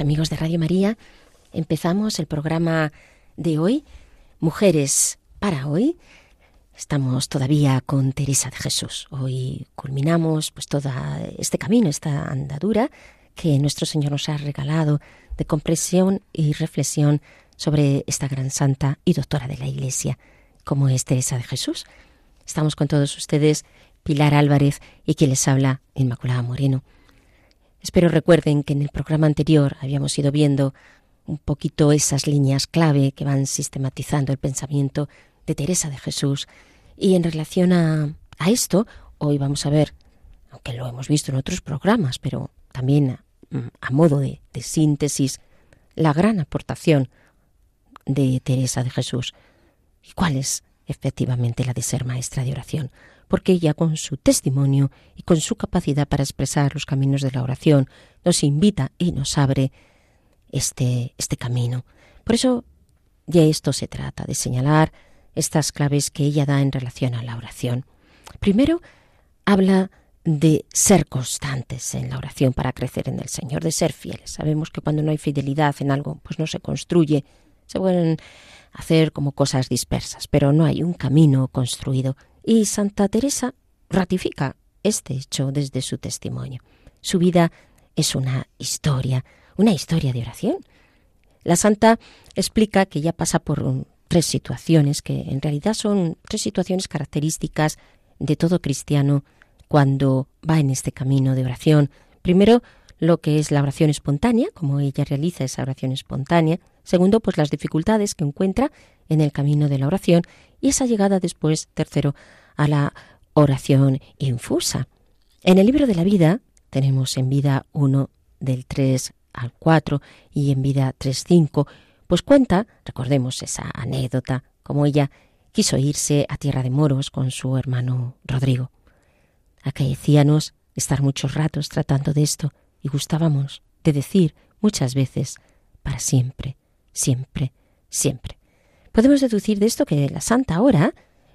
Amigos de Radio María, empezamos el programa de hoy, Mujeres para hoy. Estamos todavía con Teresa de Jesús. Hoy culminamos pues todo este camino, esta andadura que nuestro Señor nos ha regalado de comprensión y reflexión sobre esta gran santa y doctora de la Iglesia, como es Teresa de Jesús. Estamos con todos ustedes, Pilar Álvarez y quien les habla, Inmaculada Moreno. Espero recuerden que en el programa anterior habíamos ido viendo un poquito esas líneas clave que van sistematizando el pensamiento de Teresa de Jesús. Y en relación a, esto, hoy vamos a ver, aunque lo hemos visto en otros programas, pero también a, modo de, de síntesis, la gran aportación de Teresa de Jesús. ¿Y cuál es efectivamente la de ser maestra de oración? Porque ella con su testimonio y con su capacidad para expresar los caminos de la oración nos invita y nos abre este, este camino. Por eso de esto se trata, de señalar estas claves que ella da en relación a la oración. Primero, habla de ser constantes en la oración para crecer en el Señor, de ser fieles. Sabemos que cuando no hay fidelidad en algo, pues no se construye, se pueden hacer como cosas dispersas, pero no hay un camino construido y Santa Teresa ratifica este hecho desde su testimonio. Su vida es una historia, una historia de oración. La santa explica que ella pasa por tres situaciones que en realidad son tres situaciones características de todo cristiano cuando va en este camino de oración. Primero, lo que es la oración espontánea, como ella realiza esa oración espontánea. Segundo, pues las dificultades que encuentra en el camino de la oración y esa llegada después, tercero, a la oración infusa. En el libro de la vida tenemos en vida 1 del 3 al 4 y en vida 3-5, pues cuenta, recordemos esa anécdota, como ella quiso irse a tierra de moros con su hermano Rodrigo. Acaecíanos estar muchos ratos tratando de esto y gustábamos de decir muchas veces para siempre, siempre, siempre. Podemos deducir de esto que la santa ahora,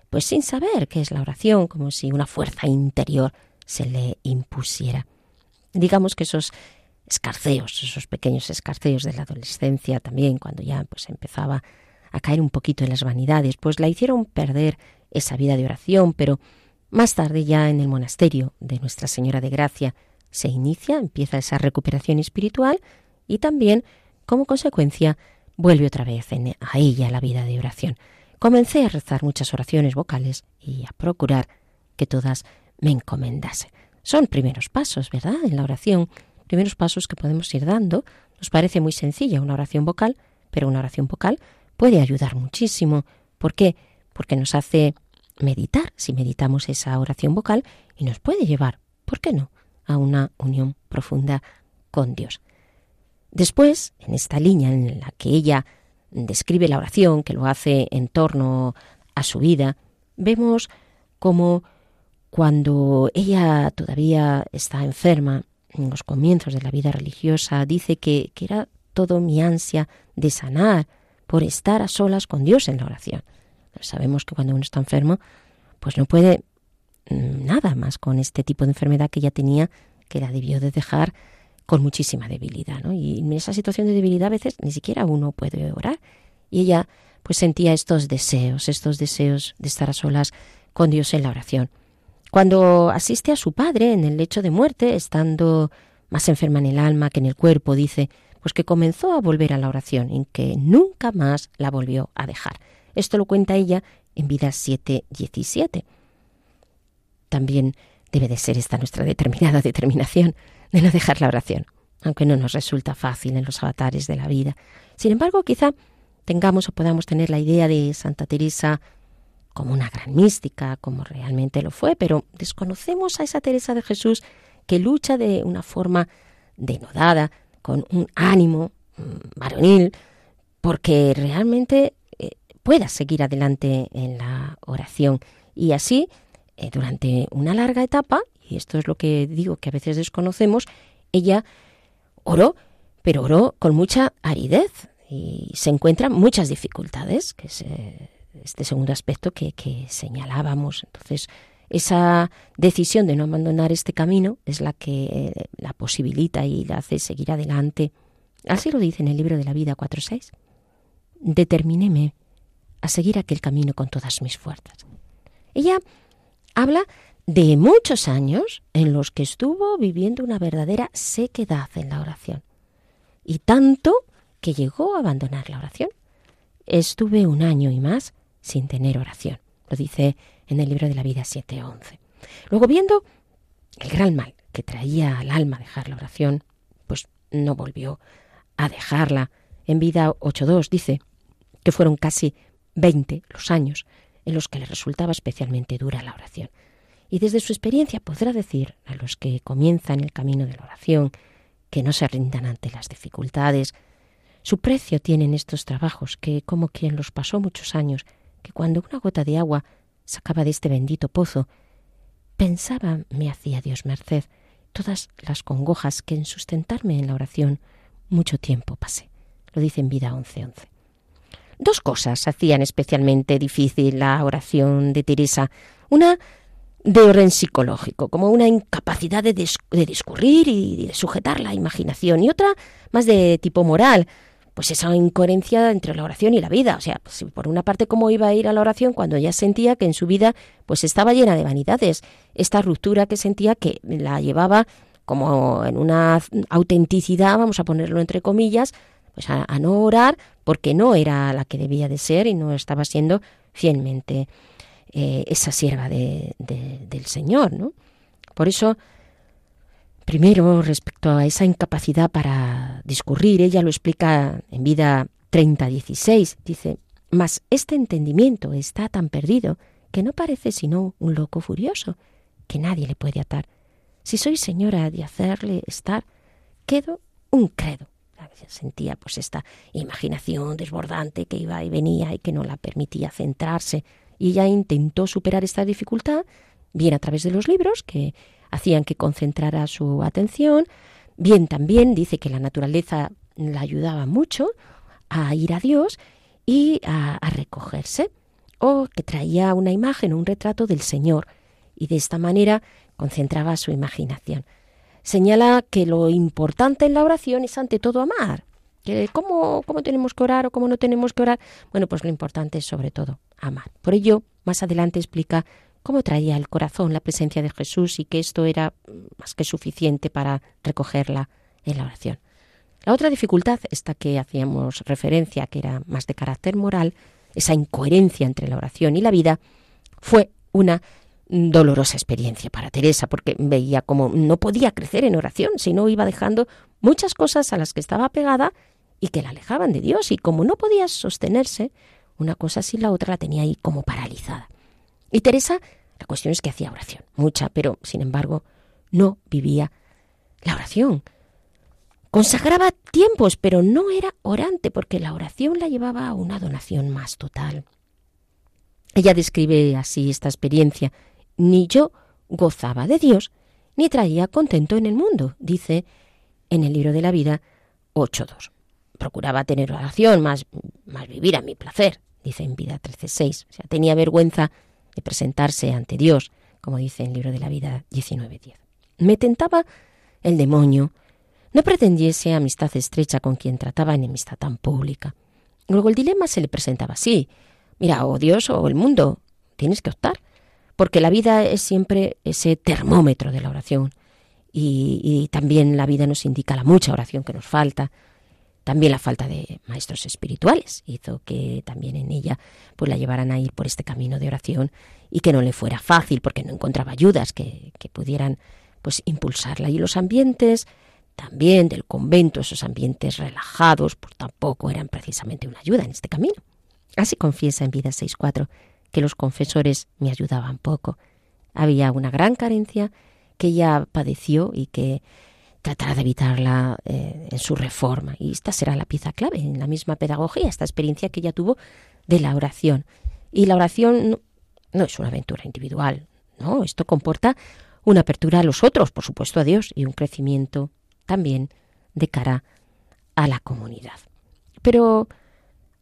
pues sin saber qué es la oración, como si una fuerza interior se le impusiera. Digamos que esos escarceos, esos pequeños escarceos de la adolescencia también, cuando ya pues empezaba a caer un poquito en las vanidades, pues la hicieron perder esa vida de oración, pero más tarde ya en el monasterio de Nuestra Señora de Gracia se inicia, empieza esa recuperación espiritual y también, como consecuencia, vuelve otra vez a ella la vida de oración. Comencé a rezar muchas oraciones vocales y a procurar que todas me encomendasen. Son primeros pasos, ¿verdad? En la oración, primeros pasos que podemos ir dando. Nos parece muy sencilla una oración vocal, pero una oración vocal puede ayudar muchísimo. ¿Por qué? Porque nos hace meditar, si meditamos esa oración vocal, y nos puede llevar, ¿por qué no?, a una unión profunda con Dios. Después, en esta línea en la que ella describe la oración, que lo hace en torno a su vida, vemos como cuando ella todavía está enferma, en los comienzos de la vida religiosa, dice que, que era todo mi ansia de sanar por estar a solas con Dios en la oración. Sabemos que cuando uno está enfermo, pues no puede mm, nada más con este tipo de enfermedad que ella tenía, que la debió de dejar con muchísima debilidad, ¿no? Y en esa situación de debilidad a veces ni siquiera uno puede orar. Y ella pues sentía estos deseos, estos deseos de estar a solas con Dios en la oración. Cuando asiste a su padre en el lecho de muerte, estando más enferma en el alma que en el cuerpo, dice, pues que comenzó a volver a la oración, en que nunca más la volvió a dejar. Esto lo cuenta ella en vida 7.17. También debe de ser esta nuestra determinada determinación de no dejar la oración. aunque no nos resulta fácil en los avatares de la vida. Sin embargo, quizá tengamos o podamos tener la idea de Santa Teresa como una gran mística, como realmente lo fue, pero desconocemos a esa Teresa de Jesús que lucha de una forma denodada, con un ánimo mm, varonil, porque realmente eh, pueda seguir adelante en la oración. Y así, eh, durante una larga etapa, y esto es lo que digo que a veces desconocemos, ella oró, pero oró con mucha aridez y se encuentran muchas dificultades, que es eh, este segundo aspecto que, que señalábamos. Entonces, esa decisión de no abandonar este camino es la que eh, la posibilita y la hace seguir adelante. Así lo dice en el libro de la vida 4.6. Determinéme a seguir aquel camino con todas mis fuerzas. Ella habla de muchos años en los que estuvo viviendo una verdadera sequedad en la oración. Y tanto que llegó a abandonar la oración. Estuve un año y más sin tener oración. Lo dice en el libro de la vida 7.11. Luego viendo el gran mal que traía al alma dejar la oración, pues no volvió a dejarla. En vida 8.2 dice que fueron casi 20 los años en los que le resultaba especialmente dura la oración y desde su experiencia podrá decir a los que comienzan el camino de la oración que no se rindan ante las dificultades. Su precio tienen estos trabajos, que como quien los pasó muchos años, que cuando una gota de agua sacaba de este bendito pozo, pensaba me hacía Dios merced todas las congojas que en sustentarme en la oración mucho tiempo pasé. Lo dice en vida 11:11. Dos cosas hacían especialmente difícil la oración de Teresa. Una de orden psicológico, como una incapacidad de, discurrir y de sujetar la imaginación, y otra más de tipo moral, pues esa incoherencia entre la oración y la vida. O sea, por una parte, cómo iba a ir a la oración cuando ya sentía que en su vida pues estaba llena de vanidades. Esta ruptura que sentía que la llevaba como en una autenticidad, vamos a ponerlo entre comillas, pues a no orar porque no era la que debía de ser y no estaba siendo fielmente eh, esa sierva de, del Señor. ¿no? Por eso, primero, respecto a esa incapacidad para discurrir, ella lo explica en vida 30-16, dice, mas este entendimiento está tan perdido que no parece sino un loco furioso, que nadie le puede atar. Si soy señora de hacerle estar, quedo un credo. Sentía pues esta imaginación desbordante que iba y venía y que no la permitía centrarse y ella intentó superar esta dificultad, bien a través de los libros, que hacían que concentrara su atención, bien también dice que la naturaleza la ayudaba mucho a ir a Dios y a, recogerse, o que traía una imagen un retrato del Señor, y de esta manera concentraba su imaginación. Señala que lo importante en la oración es ante todo amar, ¿Cómo, ¿Cómo tenemos que orar o cómo no tenemos que orar? Bueno, pues lo importante es sobre todo amar. Por ello, más adelante explica cómo traía el corazón la presencia de Jesús y que esto era más que suficiente para recogerla en la oración. La otra dificultad, esta que hacíamos referencia, que era más de carácter moral, esa incoherencia entre la oración y la vida, fue una dolorosa experiencia para Teresa, porque veía como no podía crecer en oración, sino iba dejando muchas cosas a las que estaba pegada y que la alejaban de Dios, y como no podía sostenerse, una cosa sin la otra la tenía ahí como paralizada. Y Teresa, la cuestión es que hacía oración, mucha, pero sin embargo no vivía la oración. Consagraba tiempos, pero no era orante, porque la oración la llevaba a una donación más total. Ella describe así esta experiencia ni yo gozaba de Dios, ni traía contento en el mundo, dice en el libro de la vida 8.2. Procuraba tener oración, más, más vivir a mi placer, dice en vida 13.6. O sea, tenía vergüenza de presentarse ante Dios, como dice en el libro de la vida 19.10. Me tentaba el demonio, no pretendiese amistad estrecha con quien trataba en amistad tan pública. Luego el dilema se le presentaba así. Mira, o Dios o el mundo, tienes que optar porque la vida es siempre ese termómetro de la oración y, también la vida nos indica la mucha oración que nos falta, también la falta de maestros espirituales hizo que también en ella pues la llevaran a ir por este camino de oración y que no le fuera fácil porque no encontraba ayudas que, pudieran pues impulsarla y los ambientes también del convento, esos ambientes relajados, pues tampoco eran precisamente una ayuda en este camino. Así confiesa en Vida 6.4 que los confesores me ayudaban poco. Había una gran carencia que ella padeció y que tratará de evitarla eh, en su reforma. Y esta será la pieza clave en la misma pedagogía, esta experiencia que ella tuvo de la oración. Y la oración no, es una aventura individual, no, esto comporta una apertura a los otros, por supuesto a Dios, y un crecimiento también de cara a la comunidad. Pero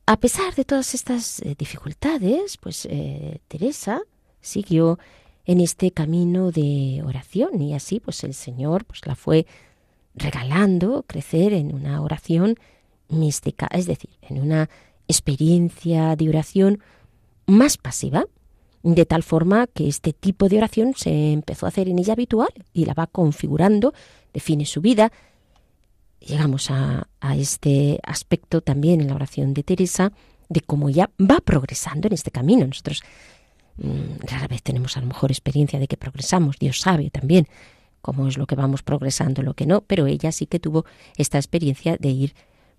a pesar de todas estas eh, dificultades, pues eh, Teresa siguió en este camino de oración y así pues el Señor pues la fue regalando crecer en una oración mística, es decir, en una experiencia de oración más pasiva, de tal forma que este tipo de oración se empezó a hacer en ella habitual y la va configurando, define su vida. Llegamos a, este aspecto también en la oración de Teresa, de cómo ya va progresando en este camino. Nosotros mm, rara vez tenemos a lo mejor experiencia de que progresamos, Dios sabe también cómo es lo que vamos progresando, lo que no, pero ella sí que tuvo esta experiencia de ir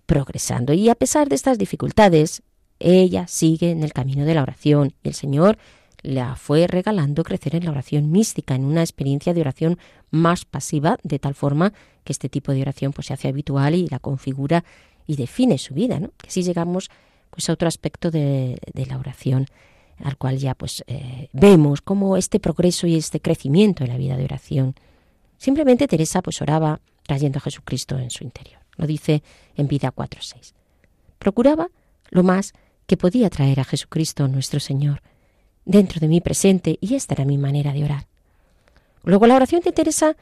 progresando. Y a pesar de estas dificultades, ella sigue en el camino de la oración y el Señor la fue regalando crecer en la oración mística, en una experiencia de oración más pasiva, de tal forma que este tipo de oración pues, se hace habitual y la configura y define su vida, ¿no? Que así llegamos pues, a otro aspecto de, la oración, al cual ya pues eh, vemos cómo este progreso y este crecimiento en la vida de oración. Simplemente Teresa pues oraba trayendo a Jesucristo en su interior. Lo dice en Vida 4.6. Procuraba lo más que podía traer a Jesucristo nuestro Señor dentro de mi presente y esta era mi manera de orar. Luego la oración de Teresa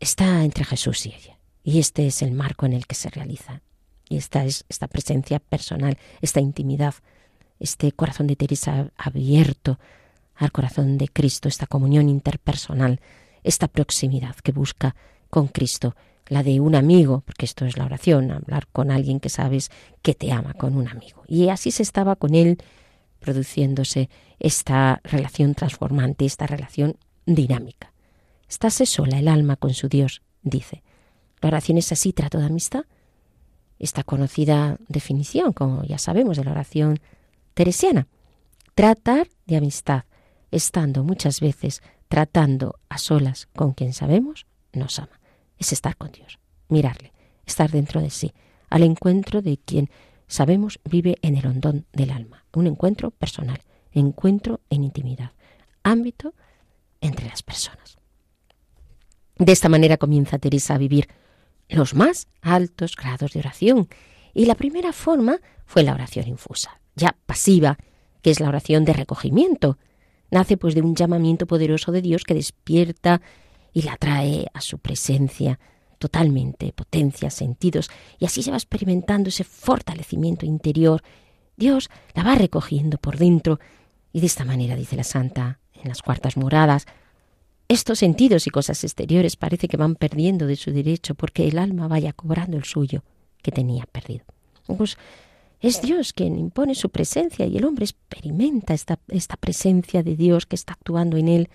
está entre Jesús y ella y este es el marco en el que se realiza. Y esta es esta presencia personal, esta intimidad, este corazón de Teresa abierto al corazón de Cristo, esta comunión interpersonal, esta proximidad que busca con Cristo la de un amigo, porque esto es la oración, hablar con alguien que sabes que te ama, con un amigo. Y así se estaba con él produciéndose esta relación transformante, esta relación dinámica. Estase sola el alma con su Dios, dice. La oración es así, trato de amistad. Esta conocida definición, como ya sabemos, de la oración teresiana. Tratar de amistad, estando muchas veces tratando a solas con quien sabemos nos ama es estar con Dios, mirarle, estar dentro de sí, al encuentro de quien sabemos vive en el hondón del alma, un encuentro personal, encuentro en intimidad, ámbito entre las personas. De esta manera comienza Teresa a vivir los más altos grados de oración, y la primera forma fue la oración infusa, ya pasiva, que es la oración de recogimiento. Nace pues de un llamamiento poderoso de Dios que despierta y la trae a su presencia totalmente, potencia, sentidos, y así se va experimentando ese fortalecimiento interior. Dios la va recogiendo por dentro, y de esta manera, dice la Santa, en las cuartas moradas, estos sentidos y cosas exteriores parece que van perdiendo de su derecho porque el alma vaya cobrando el suyo que tenía perdido. Pues es Dios quien impone su presencia y el hombre experimenta esta, esta presencia de Dios que está actuando en él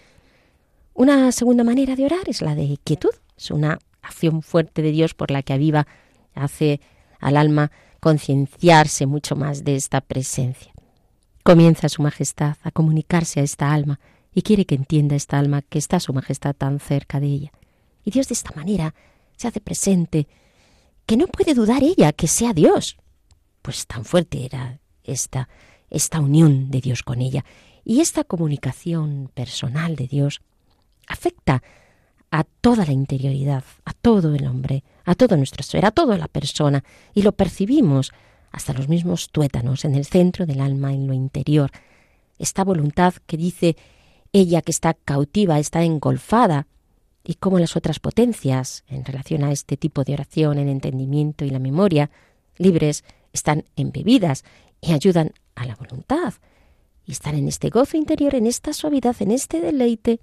una segunda manera de orar es la de quietud. Es una acción fuerte de Dios por la que aviva, hace al alma concienciarse mucho más de esta presencia. Comienza su majestad a comunicarse a esta alma y quiere que entienda esta alma que está su majestad tan cerca de ella. Y Dios de esta manera se hace presente que no puede dudar ella que sea Dios. Pues tan fuerte era esta, esta unión de Dios con ella y esta comunicación personal de Dios afecta a toda la interioridad, a todo el hombre, a todo nuestro ser, a toda la persona, y lo percibimos hasta los mismos tuétanos, en el centro del alma, en lo interior. Esta voluntad que dice ella que está cautiva, está engolfada, y como las otras potencias, en relación a este tipo de oración, el entendimiento y la memoria, libres, están embebidas y ayudan a la voluntad, y están en este gozo interior, en esta suavidad, en este deleite,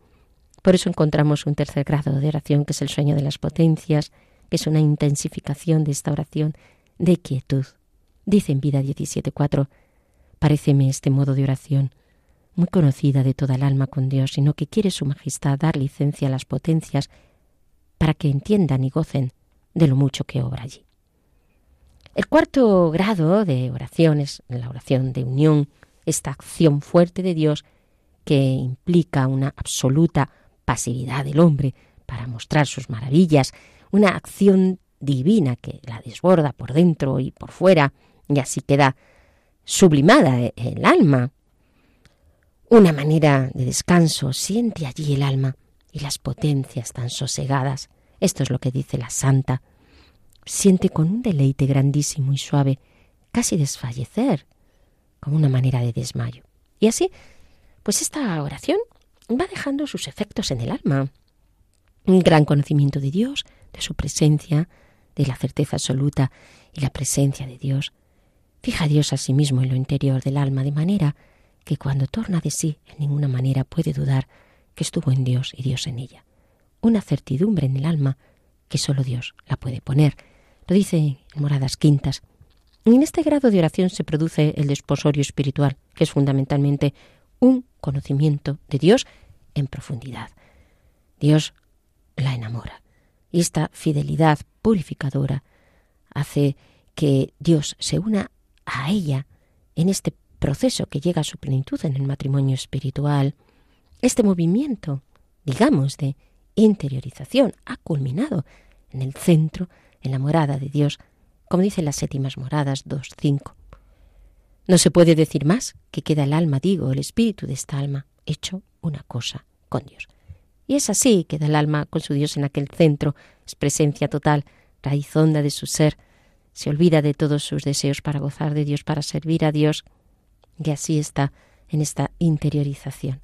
por eso encontramos un tercer grado de oración, que es el sueño de las potencias, que es una intensificación de esta oración de quietud. Dice en Vida 17.4, paréceme este modo de oración muy conocida de toda el alma con Dios, sino que quiere Su Majestad dar licencia a las potencias para que entiendan y gocen de lo mucho que obra allí. El cuarto grado de oración es la oración de unión, esta acción fuerte de Dios que implica una absoluta pasividad del hombre para mostrar sus maravillas, una acción divina que la desborda por dentro y por fuera, y así queda sublimada el alma. Una manera de descanso siente allí el alma y las potencias tan sosegadas. Esto es lo que dice la santa. Siente con un deleite grandísimo y suave, casi desfallecer, como una manera de desmayo. Y así, pues esta oración va dejando sus efectos en el alma. Un gran conocimiento de Dios, de su presencia, de la certeza absoluta y la presencia de Dios. Fija a Dios a sí mismo en lo interior del alma, de manera que cuando torna de sí, en ninguna manera puede dudar que estuvo en Dios y Dios en ella. Una certidumbre en el alma que solo Dios la puede poner. Lo dice Moradas Quintas. En este grado de oración se produce el desposorio espiritual, que es fundamentalmente un conocimiento de Dios en profundidad. Dios la enamora. Y esta fidelidad purificadora hace que Dios se una a ella en este proceso que llega a su plenitud en el matrimonio espiritual. Este movimiento, digamos, de interiorización ha culminado en el centro, en la morada de Dios, como dicen las séptimas moradas 2.5. No se puede decir más que queda el alma, digo, el espíritu de esta alma, hecho una cosa con Dios. Y es así, queda el alma con su Dios en aquel centro, es presencia total, raíz honda de su ser, se olvida de todos sus deseos para gozar de Dios, para servir a Dios, y así está en esta interiorización.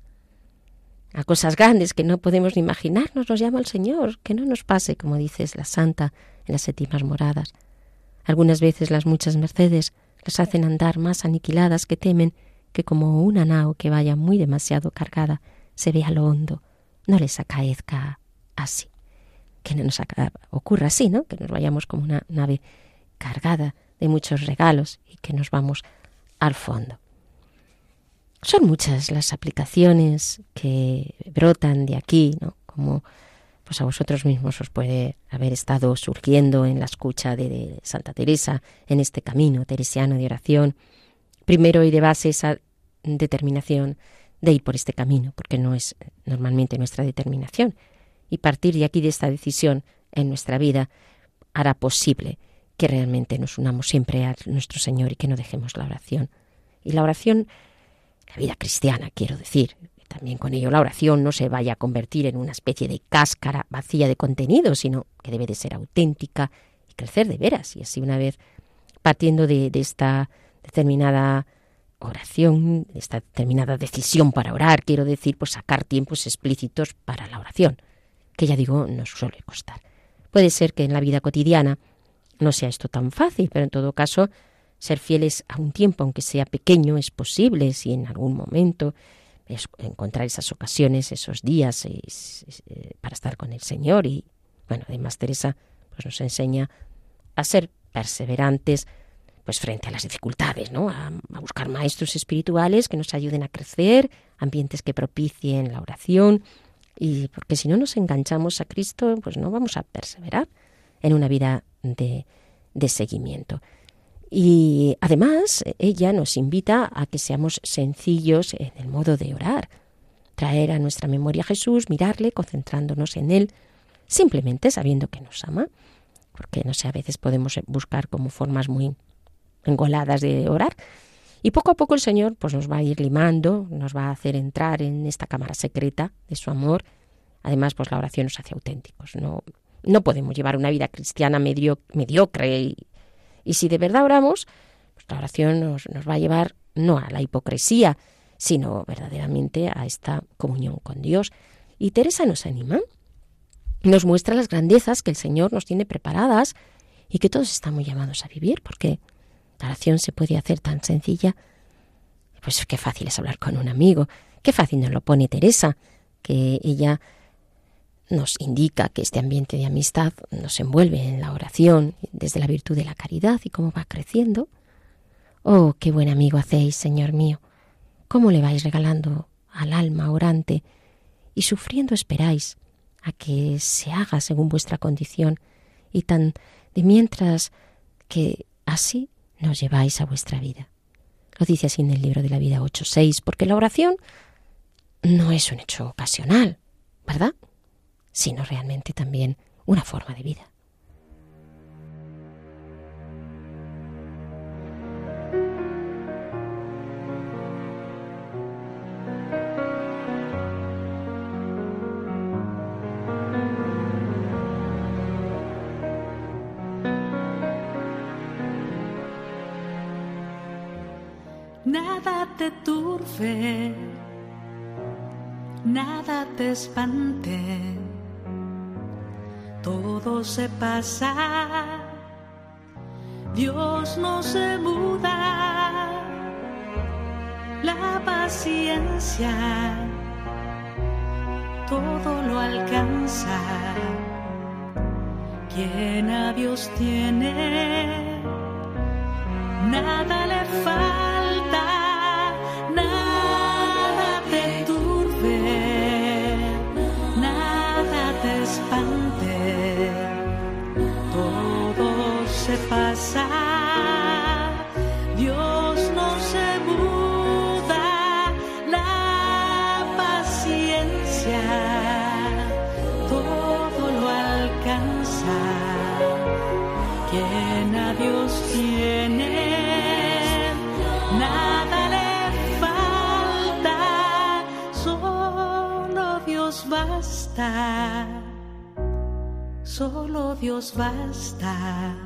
A cosas grandes que no podemos ni imaginarnos nos llama el Señor, que no nos pase, como dices la Santa en las séptimas moradas. Algunas veces las muchas mercedes las hacen andar más aniquiladas que temen que como una nao que vaya muy demasiado cargada se vea lo hondo, no les acaezca así. Que no nos ocurra así, ¿no? Que nos vayamos como una nave cargada de muchos regalos y que nos vamos al fondo. Son muchas las aplicaciones que brotan de aquí, ¿no? Como pues a vosotros mismos os puede haber estado surgiendo en la escucha de, Santa Teresa en este camino teresiano de oración. Primero y de base esa determinación de ir por este camino, porque no es normalmente nuestra determinación. Y partir de aquí de esta decisión en nuestra vida hará posible que realmente nos unamos siempre a nuestro Señor y que no dejemos la oración. Y la oración, la vida cristiana, quiero decir, también con ello la oración no se vaya a convertir en una especie de cáscara vacía de contenido, sino que debe de ser auténtica y crecer de veras. Y así una vez partiendo de, esta determinada oración, de esta determinada decisión para orar, quiero decir, pues sacar tiempos explícitos para la oración, que ya digo, nos suele costar. Puede ser que en la vida cotidiana no sea esto tan fácil, pero en todo caso, ser fieles a un tiempo, aunque sea pequeño, es posible si en algún momento es encontrar esas ocasiones, esos días eh, para estar con el Señor. Y bueno, además Teresa pues nos enseña a ser perseverantes pues frente a las dificultades, ¿no? A, a, buscar maestros espirituales que nos ayuden a crecer, ambientes que propicien la oración, y porque si no nos enganchamos a Cristo, pues no vamos a perseverar en una vida de, de seguimiento. Y además ella nos invita a que seamos sencillos en el modo de orar, traer a nuestra memoria a Jesús, mirarle, concentrándonos en Él, simplemente sabiendo que nos ama, porque no sé, a veces podemos buscar como formas muy engoladas de orar. Y poco a poco el Señor pues nos va a ir limando, nos va a hacer entrar en esta cámara secreta de su amor. Además, pues la oración nos hace auténticos. No, no podemos llevar una vida cristiana medio, mediocre y, y si de verdad oramos, pues la oración nos, nos va a llevar no a la hipocresía, sino verdaderamente a esta comunión con Dios. Y Teresa nos anima, nos muestra las grandezas que el Señor nos tiene preparadas y que todos estamos llamados a vivir, porque la oración se puede hacer tan sencilla. Pues qué fácil es hablar con un amigo, qué fácil nos lo pone Teresa, que ella nos indica que este ambiente de amistad nos envuelve en la oración desde la virtud de la caridad y cómo va creciendo. Oh, qué buen amigo hacéis, Señor mío. ¿Cómo le vais regalando al alma orante y sufriendo esperáis a que se haga según vuestra condición y tan de mientras que así nos lleváis a vuestra vida. Lo dice así en el libro de la vida 8.6, porque la oración no es un hecho ocasional, ¿verdad? Sino realmente también una forma de vida. Nada te turbe, nada te espante, todo se pasa, Dios no se muda, la paciencia todo lo alcanza, quien a Dios tiene, nada le falta. Dios no se muda, la paciencia todo lo alcanza. Quien a Dios tiene, nada le falta, solo Dios basta. Solo Dios basta.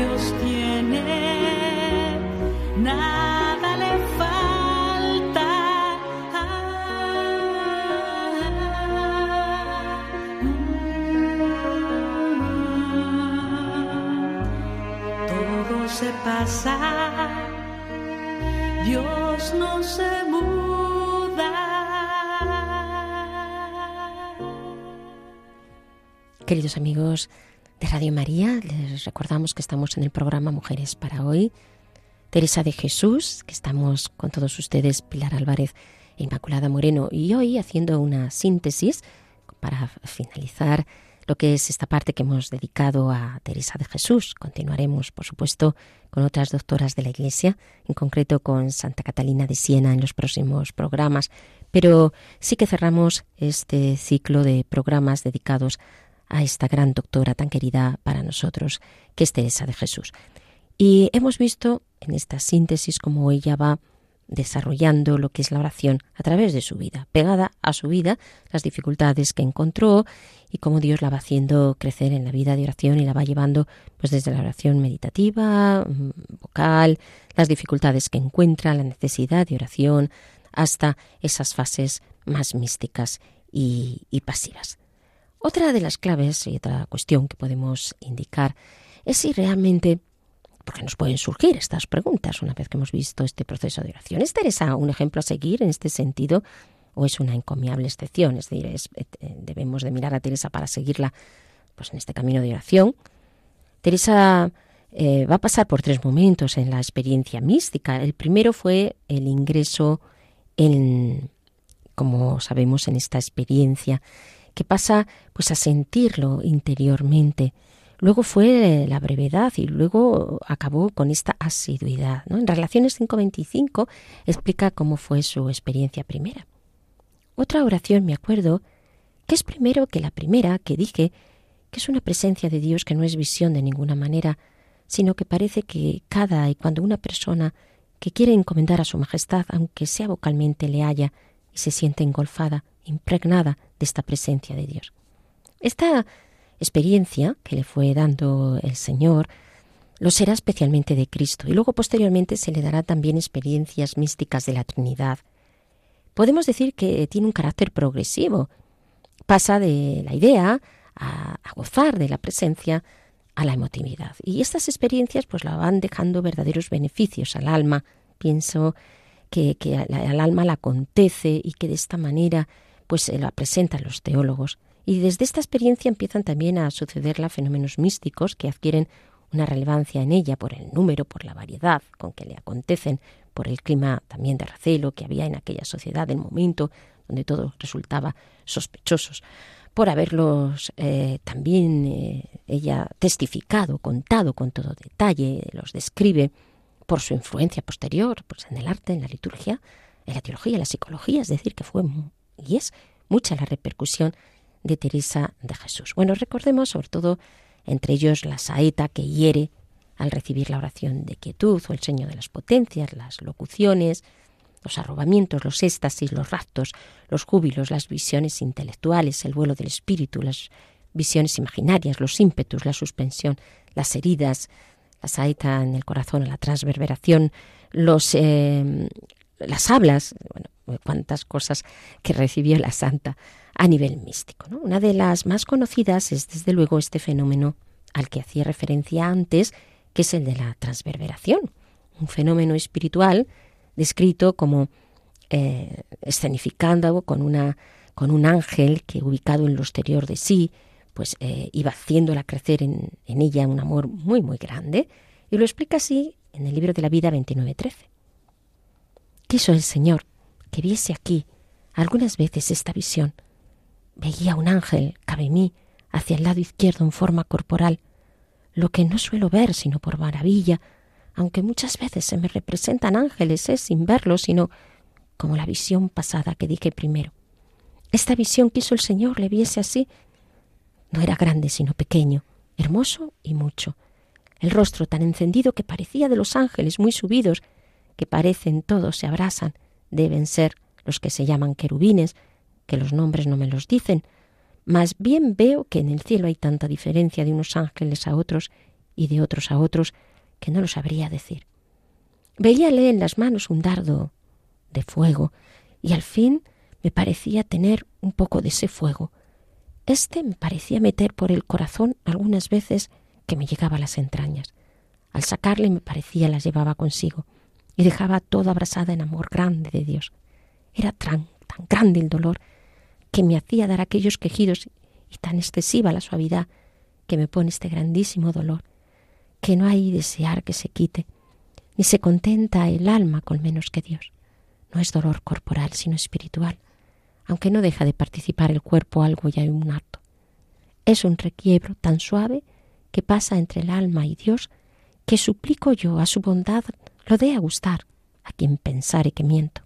Dios tiene, nada le falta. Todo se pasa, Dios no se muda. Queridos amigos, de Radio María. Les recordamos que estamos en el programa Mujeres para hoy. Teresa de Jesús, que estamos con todos ustedes, Pilar Álvarez e Inmaculada Moreno, y hoy haciendo una síntesis para finalizar lo que es esta parte que hemos dedicado a Teresa de Jesús. Continuaremos, por supuesto, con otras doctoras de la Iglesia, en concreto con Santa Catalina de Siena en los próximos programas, pero sí que cerramos este ciclo de programas dedicados a esta gran doctora tan querida para nosotros, que es Teresa de Jesús. Y hemos visto en esta síntesis cómo ella va desarrollando lo que es la oración a través de su vida, pegada a su vida, las dificultades que encontró y cómo Dios la va haciendo crecer en la vida de oración y la va llevando pues desde la oración meditativa, mm, vocal, las dificultades que encuentra, la necesidad de oración, hasta esas fases más místicas y, y pasivas. Otra de las claves y otra cuestión que podemos indicar es si realmente, porque nos pueden surgir estas preguntas una vez que hemos visto este proceso de oración, ¿es Teresa un ejemplo a seguir en este sentido o es una encomiable excepción? Es decir, eh, debemos de mirar a Teresa para seguirla pues, en este camino de oración. Teresa eh, va a pasar por tres momentos en la experiencia mística. El primero fue el ingreso en, como sabemos, en esta experiencia que pasa pues a sentirlo interiormente. Luego fue la brevedad y luego acabó con esta asiduidad. ¿no? En Relaciones 5.25 explica cómo fue su experiencia primera. Otra oración, me acuerdo, que es primero que la primera que dije, que es una presencia de Dios que no es visión de ninguna manera, sino que parece que cada y cuando una persona que quiere encomendar a su majestad, aunque sea vocalmente, le haya y se siente engolfada, impregnada de esta presencia de Dios. Esta experiencia que le fue dando el Señor lo será especialmente de Cristo y luego posteriormente se le dará también experiencias místicas de la Trinidad. Podemos decir que tiene un carácter progresivo pasa de la idea a, gozar de la presencia a la emotividad. Y estas experiencias pues la van dejando verdaderos beneficios al alma. Pienso que, que al alma la acontece y que de esta manera pues se la presentan los teólogos. Y desde esta experiencia empiezan también a sucederla fenómenos místicos que adquieren una relevancia en ella por el número, por la variedad con que le acontecen, por el clima también de recelo que había en aquella sociedad del momento, donde todo resultaba sospechosos, por haberlos eh, también eh, ella testificado, contado con todo detalle, los describe por su influencia posterior pues en el arte, en la liturgia, en la teología, en la psicología, es decir, que fue y es mucha la repercusión de Teresa de Jesús. Bueno, recordemos sobre todo entre ellos la saeta que hiere al recibir la oración de quietud o el sueño de las potencias, las locuciones, los arrobamientos, los éxtasis, los raptos, los júbilos, las visiones intelectuales, el vuelo del espíritu, las visiones imaginarias, los ímpetus, la suspensión, las heridas, la saeta en el corazón, la transverberación, los, eh, las hablas, bueno, cuántas cosas que recibió la santa a nivel místico. Una de las más conocidas es desde luego este fenómeno al que hacía referencia antes, que es el de la transverberación, un fenómeno espiritual descrito como eh, escenificando con, una, con un ángel que ubicado en lo exterior de sí, pues eh, iba haciéndola crecer en, en, ella un amor muy, muy grande, y lo explica así en el libro de la vida 29.13. Quiso el Señor que viese aquí algunas veces esta visión. Veía un ángel, cabe mí, hacia el lado izquierdo en forma corporal, lo que no suelo ver sino por maravilla, aunque muchas veces se me representan ángeles, es sin verlos, sino como la visión pasada que dije primero. Esta visión quiso el Señor le viese así. No era grande, sino pequeño, hermoso y mucho. El rostro tan encendido que parecía de los ángeles muy subidos, que parecen todos se abrasan, deben ser los que se llaman querubines, que los nombres no me los dicen, mas bien veo que en el cielo hay tanta diferencia de unos ángeles a otros y de otros a otros que no lo sabría decir. Veíale en las manos un dardo de fuego y al fin me parecía tener un poco de ese fuego. Este me parecía meter por el corazón algunas veces que me llegaba a las entrañas. Al sacarle me parecía las llevaba consigo y dejaba todo abrasada en amor grande de Dios. Era tan, tan grande el dolor que me hacía dar aquellos quejidos y tan excesiva la suavidad que me pone este grandísimo dolor, que no hay desear que se quite, ni se contenta el alma con menos que Dios. No es dolor corporal, sino espiritual, aunque no deja de participar el cuerpo algo y hay un acto. Es un requiebro tan suave que pasa entre el alma y Dios que suplico yo a su bondad lo dé a gustar a quien pensare que miento.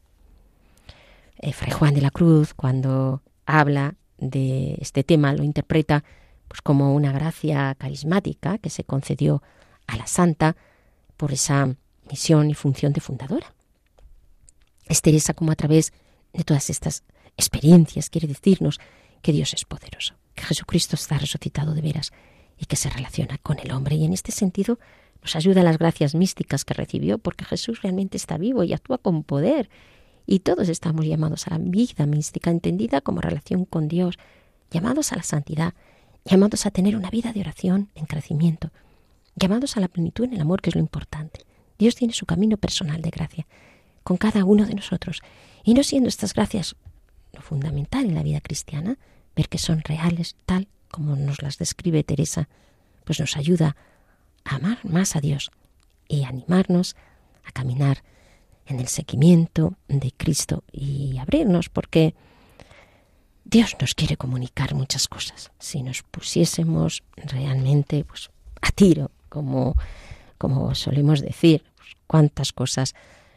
Eh, Fray Juan de la Cruz, cuando habla de este tema, lo interpreta pues, como una gracia carismática que se concedió a la santa por esa misión y función de fundadora. Es Teresa como a través de todas estas experiencias quiere decirnos que Dios es poderoso, que Jesucristo está resucitado de veras y que se relaciona con el hombre. Y en este sentido nos ayuda las gracias místicas que recibió, porque Jesús realmente está vivo y actúa con poder. Y todos estamos llamados a la vida mística, entendida como relación con Dios, llamados a la santidad, llamados a tener una vida de oración en crecimiento, llamados a la plenitud en el amor, que es lo importante. Dios tiene su camino personal de gracia con cada uno de nosotros. Y no siendo estas gracias lo fundamental en la vida cristiana, ver que son reales tal como nos las describe Teresa, pues nos ayuda amar más a Dios y animarnos a caminar en el seguimiento de Cristo y abrirnos porque Dios nos quiere comunicar muchas cosas. Si nos pusiésemos realmente pues, a tiro, como, como solemos decir, pues, cuántas cosas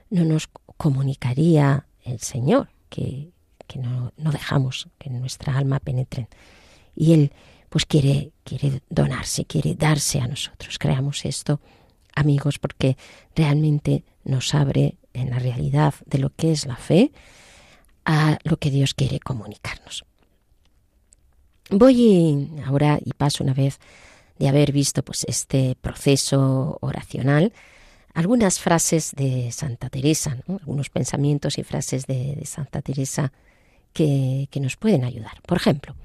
no nos comunicaría el Señor, que, que no, no, dejamos que nuestra alma penetre. Y Él pues quiere, quiere donarse, quiere darse a nosotros. Creamos esto, amigos, porque realmente nos abre en la realidad de lo que es la fe a lo que Dios quiere comunicarnos. Voy ahora y paso una vez de haber visto pues este proceso oracional, algunas frases de Santa Teresa, algunos pensamientos y frases de, de Santa Teresa que, que nos pueden ayudar. Por ejemplo,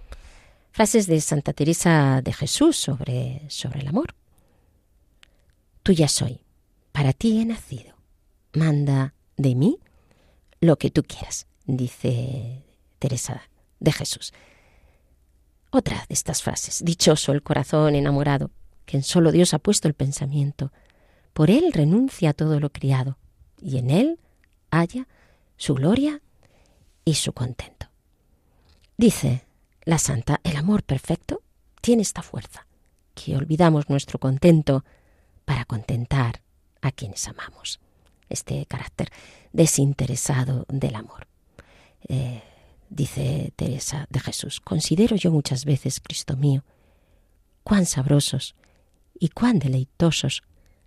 Frases de Santa Teresa de Jesús sobre, sobre el amor. Tuya soy, para ti he nacido. Manda de mí lo que tú quieras, dice Teresa de Jesús. Otra de estas frases. Dichoso el corazón enamorado, que en solo Dios ha puesto el pensamiento. Por él renuncia a todo lo criado, y en él halla su gloria y su contento. Dice la santa, el amor perfecto tiene esta fuerza, que olvidamos nuestro contento para contentar a quienes amamos. Este carácter desinteresado del amor. Eh, dice Teresa de Jesús, considero yo muchas veces, Cristo mío, cuán sabrosos y cuán deleitosos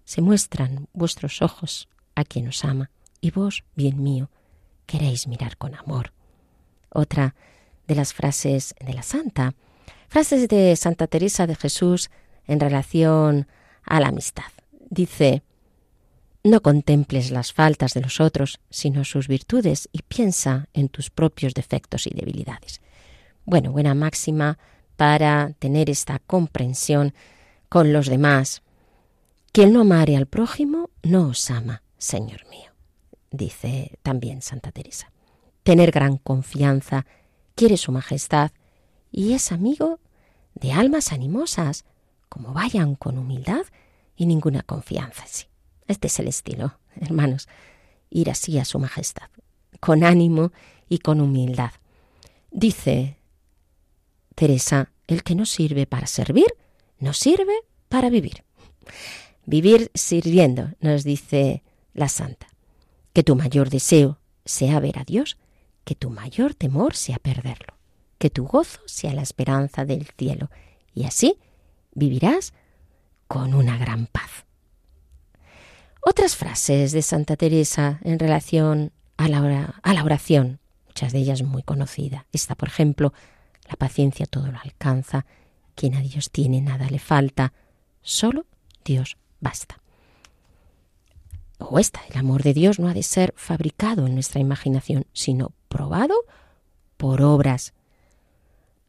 se muestran vuestros ojos a quien os ama, y vos, bien mío, queréis mirar con amor. Otra de las frases de la santa, frases de Santa Teresa de Jesús en relación a la amistad. Dice, no contemples las faltas de los otros, sino sus virtudes y piensa en tus propios defectos y debilidades. Bueno, buena máxima para tener esta comprensión con los demás. Quien no amare al prójimo no os ama, Señor mío, dice también Santa Teresa. Tener gran confianza quiere su majestad y es amigo de almas animosas, como vayan con humildad y ninguna confianza sí. Este es el estilo, hermanos, ir así a su majestad, con ánimo y con humildad. Dice Teresa, el que no sirve para servir, no sirve para vivir. Vivir sirviendo, nos dice la santa. Que tu mayor deseo sea ver a Dios que tu mayor temor sea perderlo, que tu gozo sea la esperanza del cielo, y así vivirás con una gran paz. Otras frases de Santa Teresa en relación a la, oración, muchas de ellas muy conocidas. Esta, por ejemplo, la paciencia todo lo alcanza, quien a Dios tiene nada le falta, solo Dios basta. O esta, el amor de Dios no ha de ser fabricado en nuestra imaginación, sino probado por obras.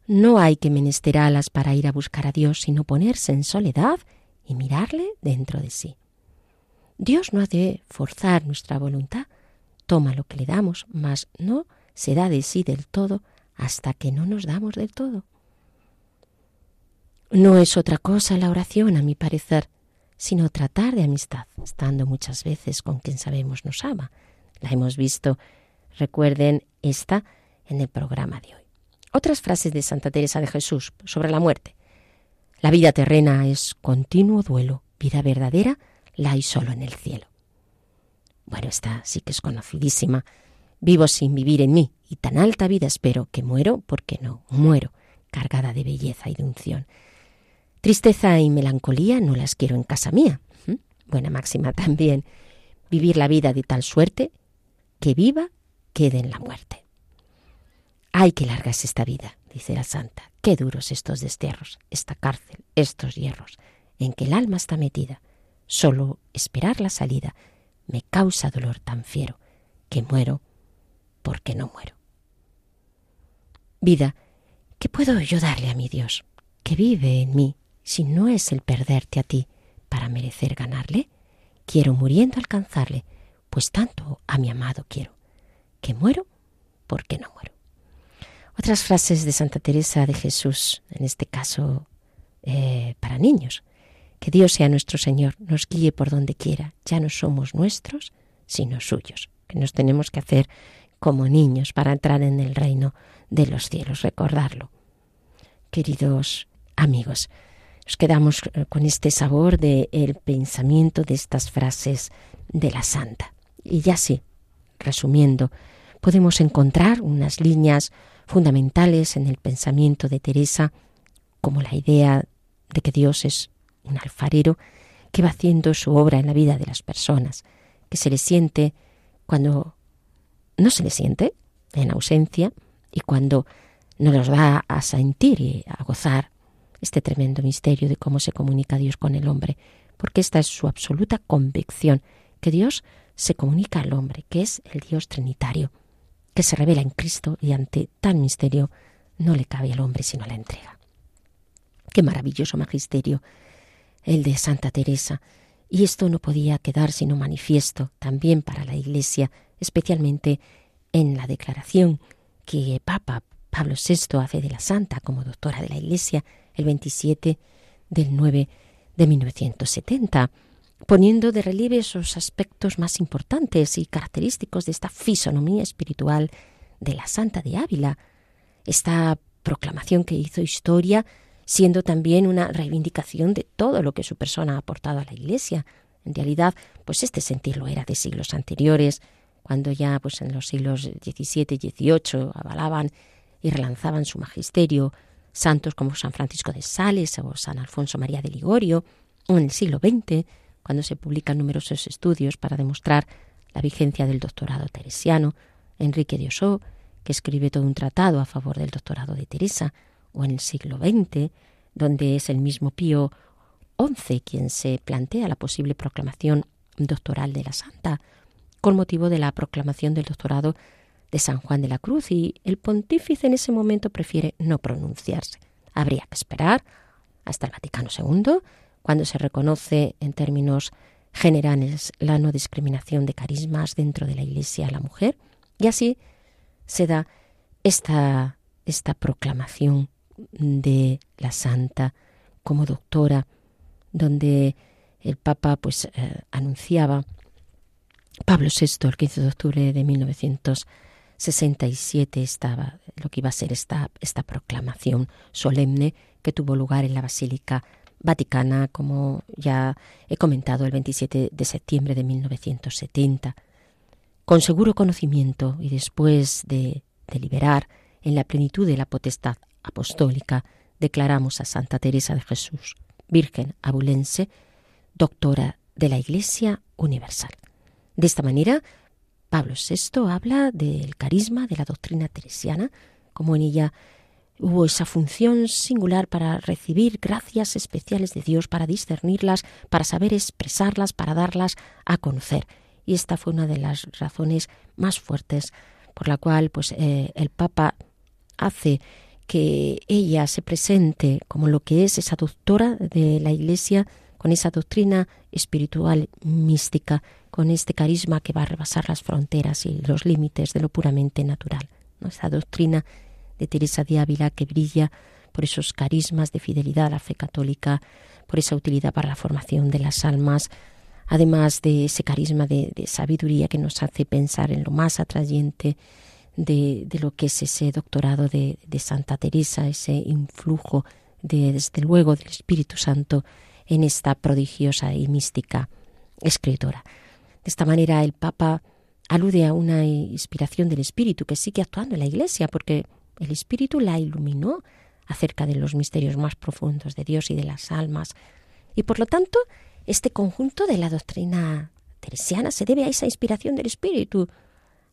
No hay que menester alas para ir a buscar a Dios, sino ponerse en soledad y mirarle dentro de sí. Dios no ha de forzar nuestra voluntad, toma lo que le damos, mas no se da de sí del todo hasta que no nos damos del todo. No es otra cosa la oración, a mi parecer, sino tratar de amistad, estando muchas veces con quien sabemos nos ama. La hemos visto Recuerden esta en el programa de hoy. Otras frases de Santa Teresa de Jesús sobre la muerte. La vida terrena es continuo duelo, vida verdadera la hay solo en el cielo. Bueno, esta sí que es conocidísima. Vivo sin vivir en mí, y tan alta vida espero que muero porque no muero, cargada de belleza y de unción. Tristeza y melancolía no las quiero en casa mía. ¿Mm? Buena máxima también. Vivir la vida de tal suerte que viva quede en la muerte. Ay, qué larga es esta vida, dice la santa, qué duros estos destierros, esta cárcel, estos hierros, en que el alma está metida. Solo esperar la salida me causa dolor tan fiero, que muero porque no muero. Vida, ¿qué puedo yo darle a mi Dios, que vive en mí, si no es el perderte a ti para merecer ganarle? Quiero muriendo alcanzarle, pues tanto a mi amado quiero que muero porque no muero. Otras frases de Santa Teresa de Jesús, en este caso eh, para niños. Que Dios sea nuestro Señor, nos guíe por donde quiera. Ya no somos nuestros, sino suyos. Que nos tenemos que hacer como niños para entrar en el reino de los cielos, recordarlo. Queridos amigos, nos quedamos eh, con este sabor del el pensamiento de estas frases de la santa. Y ya sí, resumiendo, podemos encontrar unas líneas fundamentales en el pensamiento de Teresa, como la idea de que Dios es un alfarero que va haciendo su obra en la vida de las personas, que se le siente cuando no se le siente, en ausencia, y cuando no los da a sentir y a gozar este tremendo misterio de cómo se comunica Dios con el hombre, porque esta es su absoluta convicción, que Dios se comunica al hombre, que es el Dios trinitario, que se revela en Cristo y ante tal misterio no le cabe al hombre sino la entrega. Qué maravilloso magisterio el de Santa Teresa. Y esto no podía quedar sino manifiesto también para la Iglesia, especialmente en la declaración que Papa Pablo VI hace de la Santa como doctora de la Iglesia el 27 del 9 de 1970, poniendo de relieve esos aspectos más importantes y característicos de esta fisonomía espiritual de la Santa de Ávila, esta proclamación que hizo historia siendo también una reivindicación de todo lo que su persona ha aportado a la Iglesia. En realidad, pues este sentir lo era de siglos anteriores, cuando ya pues en los siglos XVII y XVIII avalaban y relanzaban su magisterio santos como San Francisco de Sales o San Alfonso María de Ligorio, o en el siglo XX, cuando se publican numerosos estudios para demostrar la vigencia del doctorado teresiano, Enrique de que escribe todo un tratado a favor del doctorado de Teresa, o en el siglo XX, donde es el mismo Pío XI quien se plantea la posible proclamación doctoral de la Santa, con motivo de la proclamación del doctorado de San Juan de la Cruz, y el pontífice en ese momento prefiere no pronunciarse. Habría que esperar hasta el Vaticano II, cuando se reconoce en términos generales la no discriminación de carismas dentro de la Iglesia a la mujer, y así se da esta, esta proclamación de la santa como doctora, donde el Papa pues eh, anunciaba Pablo VI el 15 de octubre de 1967 estaba lo que iba a ser esta, esta proclamación solemne que tuvo lugar en la Basílica Vaticana, como ya he comentado, el 27 de septiembre de 1970. Con seguro conocimiento y después de deliberar en la plenitud de la potestad apostólica, declaramos a Santa Teresa de Jesús, Virgen abulense, doctora de la Iglesia Universal. De esta manera, Pablo VI habla del carisma de la doctrina teresiana, como en ella hubo esa función singular para recibir gracias especiales de Dios, para discernirlas, para saber expresarlas, para darlas a conocer. Y esta fue una de las razones más fuertes por la cual pues, eh, el Papa hace que ella se presente como lo que es esa doctora de la Iglesia, con esa doctrina espiritual mística, con este carisma que va a rebasar las fronteras y los límites de lo puramente natural. Esa doctrina de Teresa de Ávila que brilla por esos carismas de fidelidad a la fe católica, por esa utilidad para la formación de las almas, además de ese carisma de sabiduría que nos hace pensar en lo más atrayente de, lo que es ese doctorado de, Santa Teresa, ese influjo de, desde luego del Espíritu Santo en esta prodigiosa y mística escritora. De esta manera el Papa alude a una inspiración del Espíritu que sigue actuando en la Iglesia, porque el Espíritu la iluminó acerca de los misterios más profundos de Dios y de las almas. Y por lo tanto, este conjunto de la doctrina teresiana se debe a esa inspiración del Espíritu,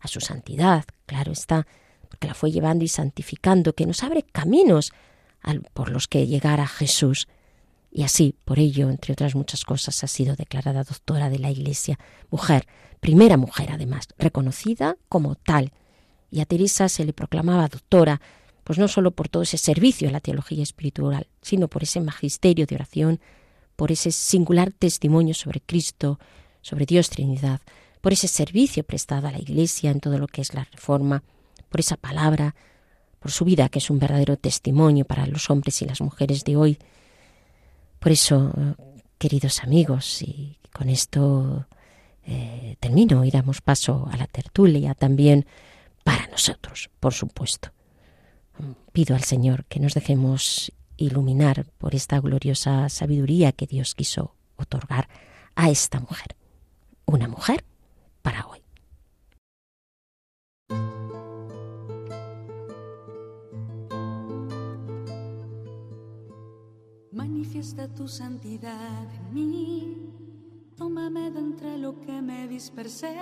a su santidad, claro está, porque la fue llevando y santificando, que nos abre caminos por los que llegar a Jesús. Y así, por ello, entre otras muchas cosas, ha sido declarada doctora de la Iglesia, mujer, primera mujer además, reconocida como tal. Y a Teresa se le proclamaba doctora, pues no solo por todo ese servicio a la teología espiritual, sino por ese magisterio de oración, por ese singular testimonio sobre Cristo, sobre Dios Trinidad, por ese servicio prestado a la Iglesia en todo lo que es la reforma, por esa palabra, por su vida que es un verdadero testimonio para los hombres y las mujeres de hoy. Por eso, queridos amigos, y con esto eh, termino y damos paso a la tertulia también para nosotros, por supuesto. Pido al Señor que nos dejemos iluminar por esta gloriosa sabiduría que Dios quiso otorgar a esta mujer. Una mujer para hoy. Manifiesta tu santidad en mí, tómame de entre lo que me dispersé,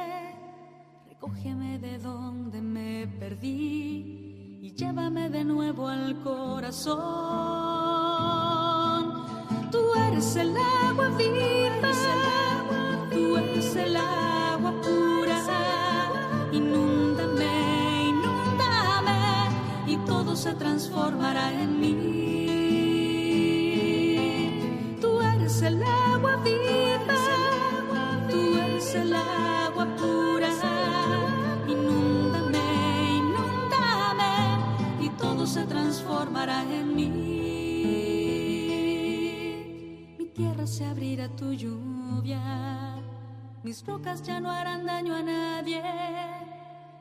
Cógeme de donde me perdí y llévame de nuevo al corazón. Tú eres el agua viva, tú eres el agua pura. Inúndame, inúndame y todo se transformará en mí. Tú eres el agua viva, tú eres el agua transformará en mí. Mi tierra se abrirá tu lluvia, mis rocas ya no harán daño a nadie,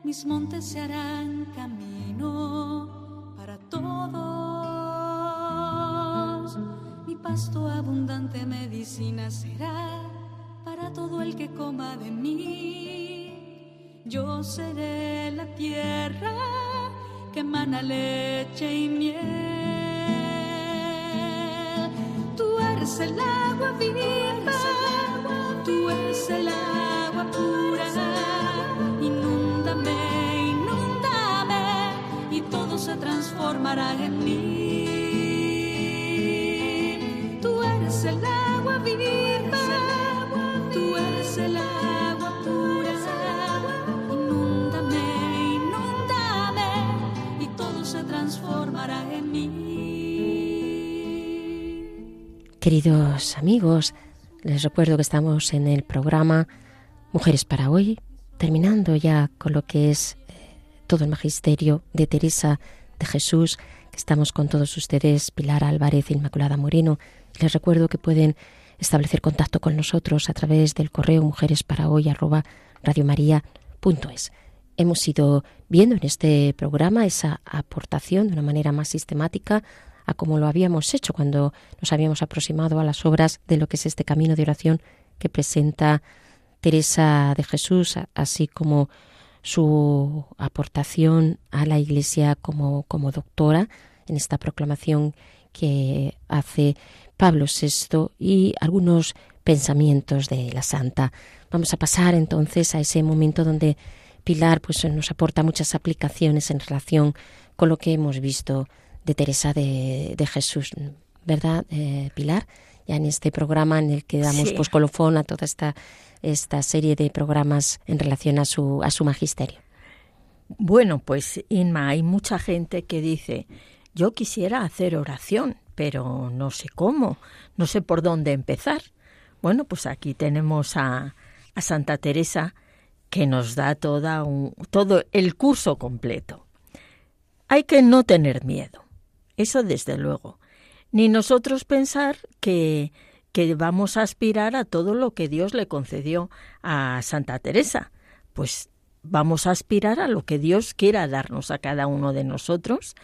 mis montes se harán camino para todos. Mi pasto abundante medicina será para todo el que coma de mí. Yo seré la tierra que emana leche y miel. Tú eres el agua viva, tú eres el agua pura. Inúndame, inúndame y todo se transformará en mí. Tú eres el agua viva, Queridos amigos, les recuerdo que estamos en el programa Mujeres para hoy, terminando ya con lo que es eh, todo el magisterio de Teresa de Jesús, estamos con todos ustedes, Pilar Álvarez e Inmaculada Moreno. Les recuerdo que pueden establecer contacto con nosotros a través del correo mujeresparahoy@radiomaria.es. Hemos ido viendo en este programa esa aportación de una manera más sistemática como lo habíamos hecho cuando nos habíamos aproximado a las obras de lo que es este camino de oración que presenta Teresa de Jesús, así como su aportación a la Iglesia como, como doctora en esta proclamación que hace Pablo VI y algunos pensamientos de la Santa. Vamos a pasar entonces a ese momento donde Pilar pues, nos aporta muchas aplicaciones en relación con lo que hemos visto de Teresa de, de Jesús, ¿verdad, eh, Pilar? Ya en este programa en el que damos Sí. pues colofón a toda esta, esta serie de programas en relación a su, a su magisterio. Bueno, pues Inma, hay mucha gente que dice, yo quisiera hacer oración, pero no sé cómo, no sé por dónde empezar. Bueno, pues aquí tenemos a, a Santa Teresa que nos da toda un- todo el curso completo. Hay que no tener miedo, eso desde luego, ni nosotros pensar que, que vamos a aspirar a todo lo que Dios le concedió a Santa Teresa. Pues vamos a aspirar a lo que Dios quiera darnos a cada uno de nosotros.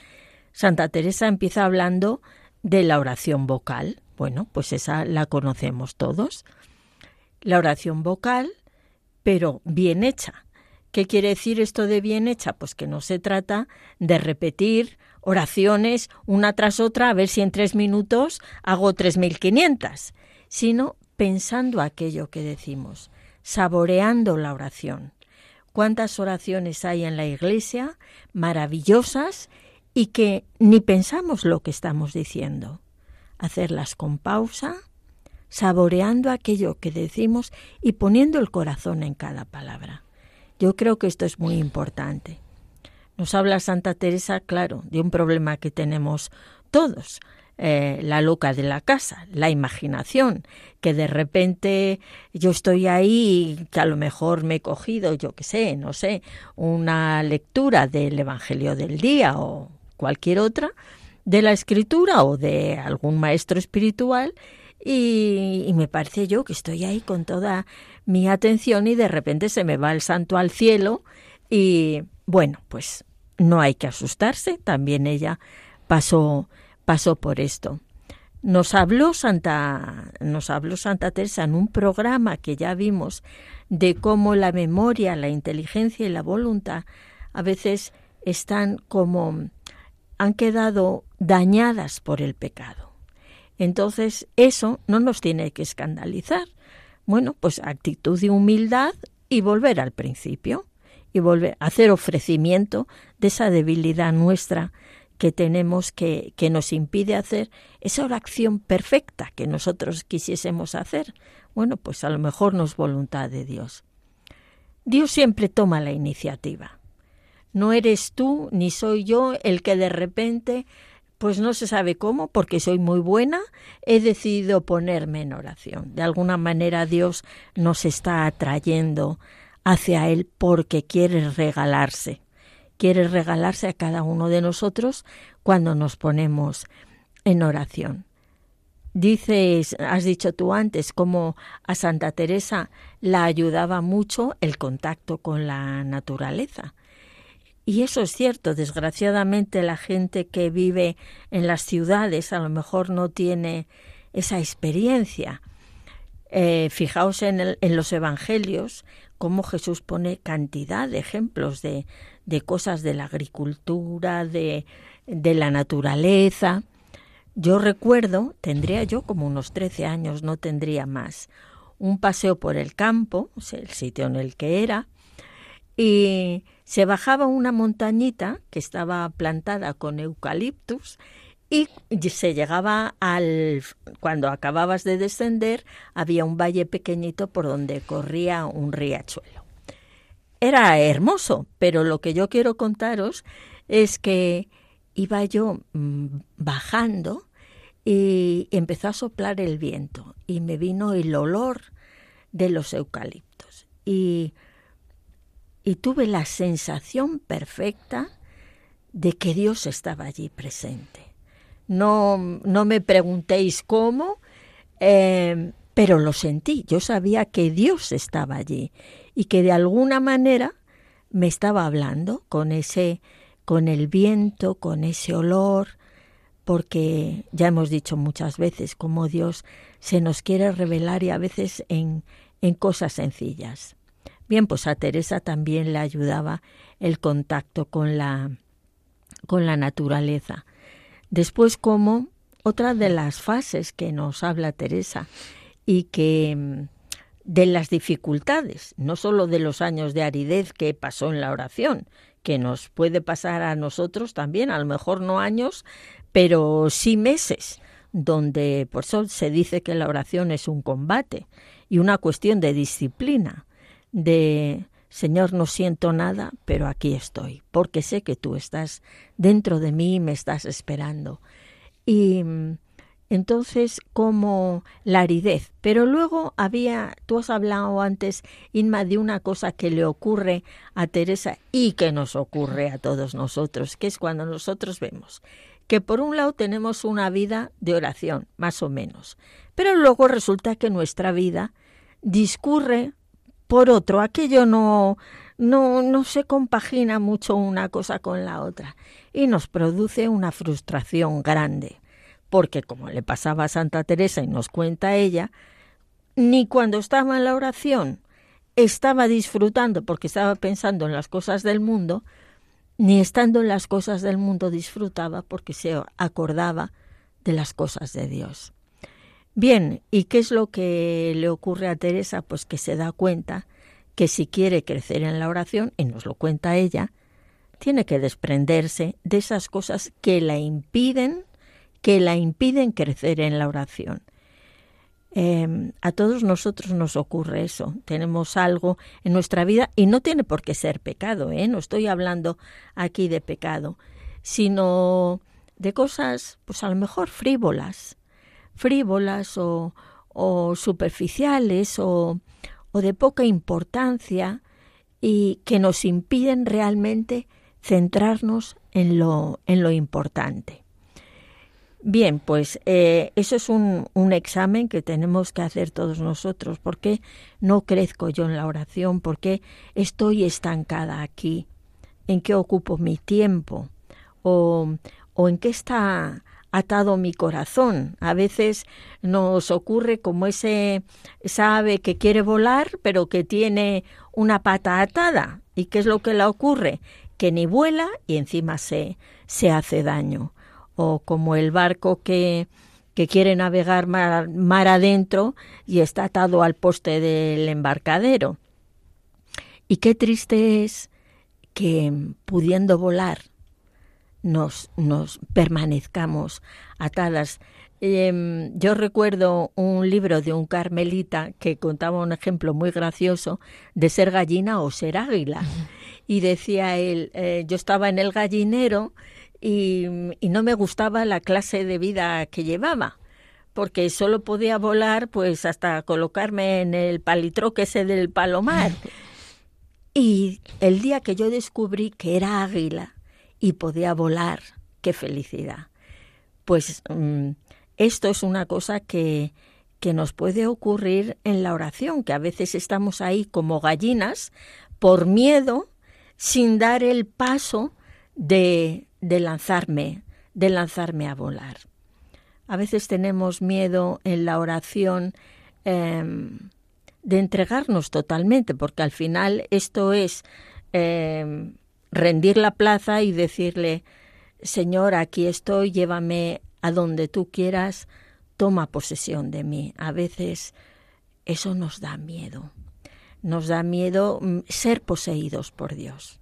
Santa Teresa empieza hablando de la oración vocal. Bueno, pues esa la conocemos todos. La oración vocal, pero bien hecha. ¿Qué quiere decir esto de bien hecha? Pues que no se trata de repetir oraciones una tras otra a ver si en tres minutos hago 3.500, sino pensando aquello que decimos, saboreando la oración. ¿Cuántas oraciones hay en la iglesia maravillosas y que ni pensamos lo que estamos diciendo? Hacerlas con pausa, saboreando aquello que decimos y poniendo el corazón en cada palabra. Yo creo que esto es muy importante. Nos habla Santa Teresa, claro, de un problema que tenemos todos, eh, la loca de la casa, la imaginación, que de repente yo estoy ahí, que a lo mejor me he cogido, yo qué sé, no sé, una lectura del Evangelio del día o cualquier otra, de la escritura o de algún maestro espiritual, y, y me parece yo que estoy ahí con toda mi atención y de repente se me va el santo al cielo y bueno, pues no hay que asustarse, también ella pasó pasó por esto. Nos habló Santa nos habló Santa Teresa en un programa que ya vimos de cómo la memoria, la inteligencia y la voluntad a veces están como han quedado dañadas por el pecado. Entonces, eso no nos tiene que escandalizar. Bueno, pues actitud de humildad y volver al principio y volver a hacer ofrecimiento de esa debilidad nuestra que tenemos que, que nos impide hacer esa oración perfecta que nosotros quisiésemos hacer. Bueno, pues a lo mejor no es voluntad de Dios. Dios siempre toma la iniciativa. No eres tú ni soy yo el que de repente, pues no se sabe cómo, porque soy muy buena, he decidido ponerme en oración. De alguna manera Dios nos está atrayendo hacia Él porque quiere regalarse, quiere regalarse a cada uno de nosotros cuando nos ponemos en oración. Dices, has dicho tú antes, como a Santa Teresa la ayudaba mucho el contacto con la naturaleza. Y eso es cierto, desgraciadamente la gente que vive en las ciudades a lo mejor no tiene esa experiencia. Eh, fijaos en, en, los evangelios cómo Jesús pone cantidad de ejemplos de, cosas de la agricultura, de, de la naturaleza. Yo recuerdo, tendría yo como unos 13 años, no tendría más, un paseo por el campo, el sitio en el que era, y se bajaba una montañita que estaba plantada con eucaliptus y se llegaba al cuando acababas de descender había un valle pequeñito por donde corría un riachuelo. Era hermoso, pero lo que yo quiero contaros es que iba yo mm, bajando y empezó a soplar el viento y me vino el olor de los eucaliptos y y tuve la sensación perfecta de que Dios estaba allí presente. No, no me preguntéis cómo, eh, pero lo sentí. Yo sabía que Dios estaba allí y que de alguna manera me estaba hablando con ese, con el viento, con ese olor, porque ya hemos dicho muchas veces cómo Dios se nos quiere revelar y a veces en, en cosas sencillas. Bien, pues a Teresa también le ayudaba el contacto con la, con la naturaleza. Después, como otra de las fases que nos habla Teresa y que mm, de las dificultades, no solo de los años de aridez que pasó en la oración, que nos puede pasar a nosotros también, a lo mejor no años, pero sí meses, donde por eso se dice que la oración es un combate y una cuestión de disciplina de Señor, no siento nada, pero aquí estoy, porque sé que tú estás dentro de mí y me estás esperando. Y mm, entonces, como la aridez. Pero luego había, tú has hablado antes, Inma, de una cosa que le ocurre a Teresa y que nos ocurre a todos nosotros, que es cuando nosotros vemos que por un lado tenemos una vida de oración, más o menos, pero luego resulta que nuestra vida discurre por otro, aquello no, no, no se compagina mucho una cosa con la otra y nos produce una frustración grande, porque como le pasaba a Santa Teresa y nos cuenta ella, ni cuando estaba en la oración estaba disfrutando porque estaba pensando en las cosas del mundo, ni estando en las cosas del mundo disfrutaba porque se acordaba de las cosas de Dios. Bien, ¿y qué es lo que le ocurre a Teresa? Pues que se da cuenta que si quiere crecer en la oración, y nos lo cuenta ella, tiene que desprenderse de esas cosas que la impiden, que la impiden crecer en la oración. Em, a todos nosotros nos ocurre eso. Tenemos algo en nuestra vida y no tiene por qué ser pecado, ¿eh? No estoy hablando aquí de pecado, sino de cosas, pues a lo mejor frívolas, frívolas o, superficiales o, o de poca importancia y que nos impiden realmente centrarnos en lo, en lo importante. Bien, pues eh, eso es un, un, examen que tenemos que hacer todos nosotros. ¿Por qué no crezco yo en la oración? ¿Por qué estoy estancada aquí? ¿En qué ocupo mi tiempo? ¿O, o en qué está atado mi corazón. A veces nos ocurre como ese esa ave que quiere volar, pero que tiene una pata atada. ¿Y qué es lo que le ocurre? Que ni vuela y encima se, se hace daño. O como el barco que, que quiere navegar mar, mar adentro y está atado al poste del embarcadero. Y qué triste es que pudiendo volar nos, nos permanezcamos atadas. Em, yo recuerdo un libro de un carmelita que contaba un ejemplo muy gracioso de ser gallina o ser águila. Y decía él, eh, yo estaba en el gallinero y, y no me gustaba la clase de vida que llevaba porque solo podía volar pues hasta colocarme en el palitroque ese del palomar. Y el día que yo descubrí que era águila y podía volar, qué felicidad. Pues mm, esto es una cosa que, que nos puede ocurrir en la oración, que a veces estamos ahí como gallinas por miedo, sin dar el paso de, de lanzarme, de lanzarme a volar. A veces tenemos miedo en la oración em, de entregarnos totalmente, porque al final esto es em, rendir la plaza y decirle, Señor, aquí estoy, llévame a donde tú quieras, toma posesión de mí. A veces eso nos da miedo. Nos da miedo mm, ser poseídos por Dios.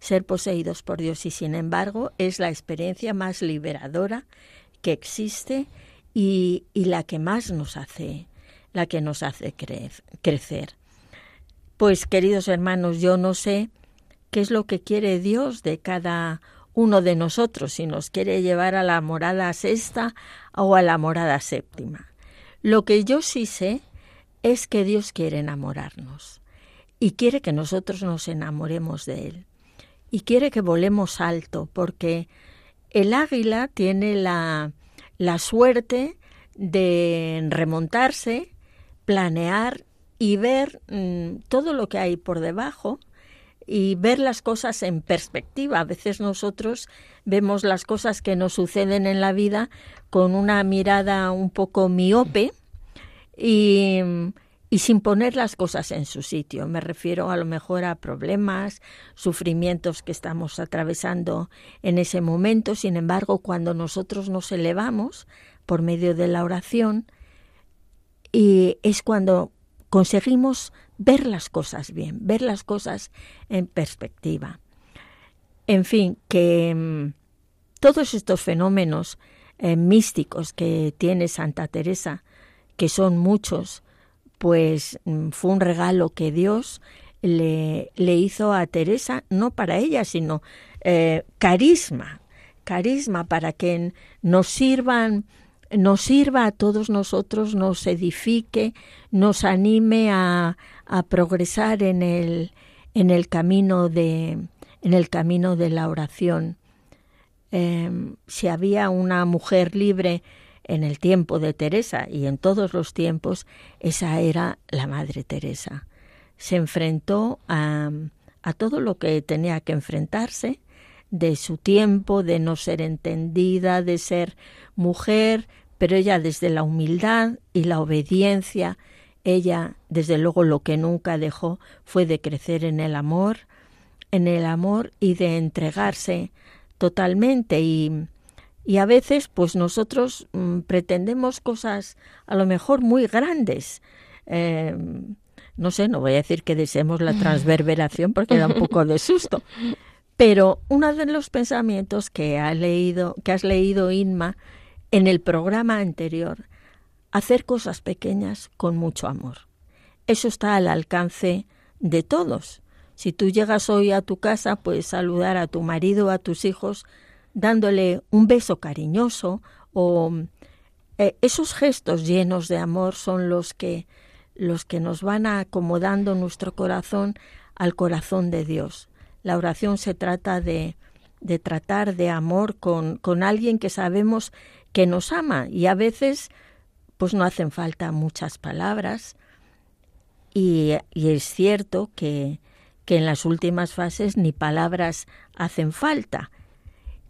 Ser poseídos por Dios y sin embargo es la experiencia más liberadora que existe y, la que más nos hace, la que nos hace crecer. Pues queridos hermanos, yo no sé qué es lo que quiere Dios de cada uno de nosotros, si nos quiere llevar a la morada sexta o a la morada séptima. Lo que yo sí sé es que Dios quiere enamorarnos y quiere que nosotros nos enamoremos de Él y quiere que volemos alto porque el águila tiene la, la suerte de remontarse, planear y ver mm, todo lo que hay por debajo y ver las cosas en perspectiva. A veces nosotros vemos las cosas que nos suceden en la vida con una mirada un poco miope y, y sin poner las cosas en su sitio. Me refiero a lo mejor a problemas, sufrimientos que estamos atravesando en ese momento. Sin embargo, cuando nosotros nos elevamos por medio de la oración, y es cuando conseguimos ver las cosas bien, ver las cosas en perspectiva. En fin, que mm, todos estos fenómenos eh, místicos que tiene Santa Teresa, que son muchos, pues mm, fue un regalo que Dios le, hizo a Teresa, no para ella, sino eh, carisma, carisma para que nos sirvan nos sirva a todos nosotros, nos edifique, nos anime a, a progresar en el, en el camino de en el camino de la oración. Em, si había una mujer libre en el tiempo de Teresa y en todos los tiempos, esa era la Madre Teresa. Se enfrentó a, a todo lo que tenía que enfrentarse de su tiempo, de no ser entendida, de ser mujer, pero ella desde la humildad y la obediencia, ella desde luego lo que nunca dejó fue de crecer en el amor, en el amor y de entregarse totalmente y, y a veces pues nosotros mm, pretendemos cosas a lo mejor muy grandes. Eh, no sé, no voy a decir que deseemos la transverberación porque da un poco de susto. Pero uno de los pensamientos que ha leído, que has leído, Inma, en el programa anterior, hacer cosas pequeñas con mucho amor. Eso está al alcance de todos. Si tú llegas hoy a tu casa, puedes saludar a tu marido a tus hijos dándole un beso cariñoso o eh, esos gestos llenos de amor son los que los que nos van acomodando nuestro corazón al corazón de Dios. La oración se trata de, de tratar de amor con, con alguien que sabemos que nos ama y a veces pues no hacen falta muchas palabras y, es cierto que, que en las últimas fases ni palabras hacen falta,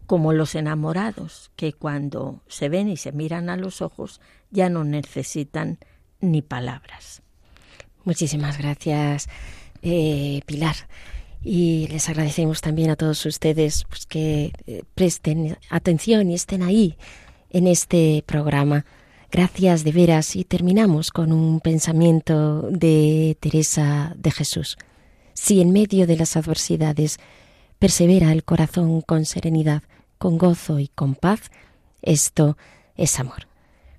como los enamorados, que cuando se ven y se miran a los ojos ya no necesitan ni palabras. Muchísimas gracias, eh, Pilar. Y les agradecemos también a todos ustedes pues, que eh, presten atención y estén ahí en este programa. Gracias de veras y terminamos con un pensamiento de Teresa de Jesús. Si en medio de las adversidades persevera el corazón con serenidad, con gozo y con paz, esto es amor.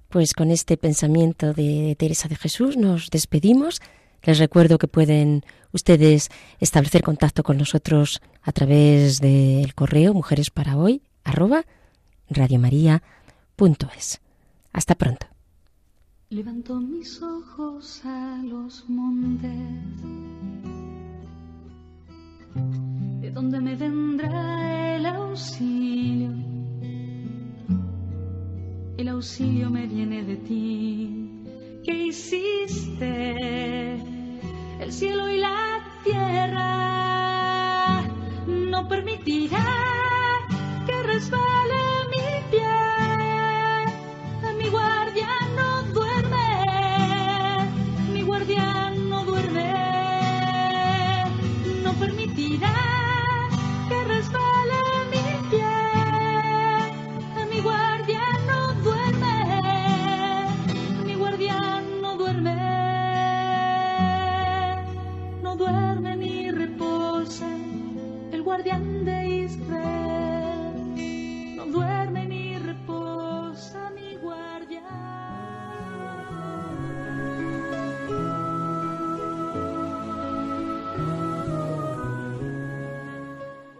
Pues con este pensamiento de Teresa de Jesús nos despedimos. Les recuerdo que pueden ustedes establecer contacto con nosotros a través del correo mujeres hasta pronto. Levanto mis ojos a los montes ¿Dónde me vendrá el auxilio? El auxilio me viene de ti. ¿Qué hiciste? El cielo y la tierra no permitirá que resbale